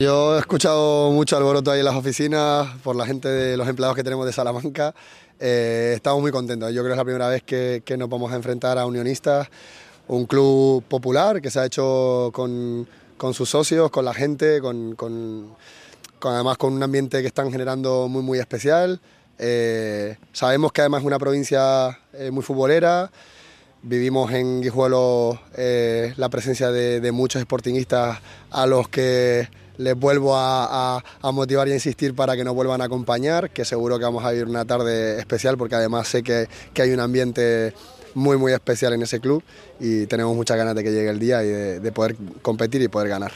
Yo he escuchado mucho alboroto ahí en las oficinas por la gente de los empleados que tenemos de Salamanca. Eh, estamos muy contentos. Yo creo que es la primera vez que, nos vamos a enfrentar a Unionistas, un club popular que se ha hecho con, sus socios, con la gente, con, además con un ambiente que están generando muy muy especial. Eh, sabemos que además es una provincia eh, muy futbolera. Vivimos en Guijuelo la presencia de, de muchos sportingistas a los que les vuelvo a, motivar y a insistir para que nos vuelvan a acompañar, que seguro que vamos a vivir una tarde especial porque además sé que, que hay un ambiente muy muy especial en ese club y tenemos muchas ganas de que llegue el día y de poder competir y poder ganar.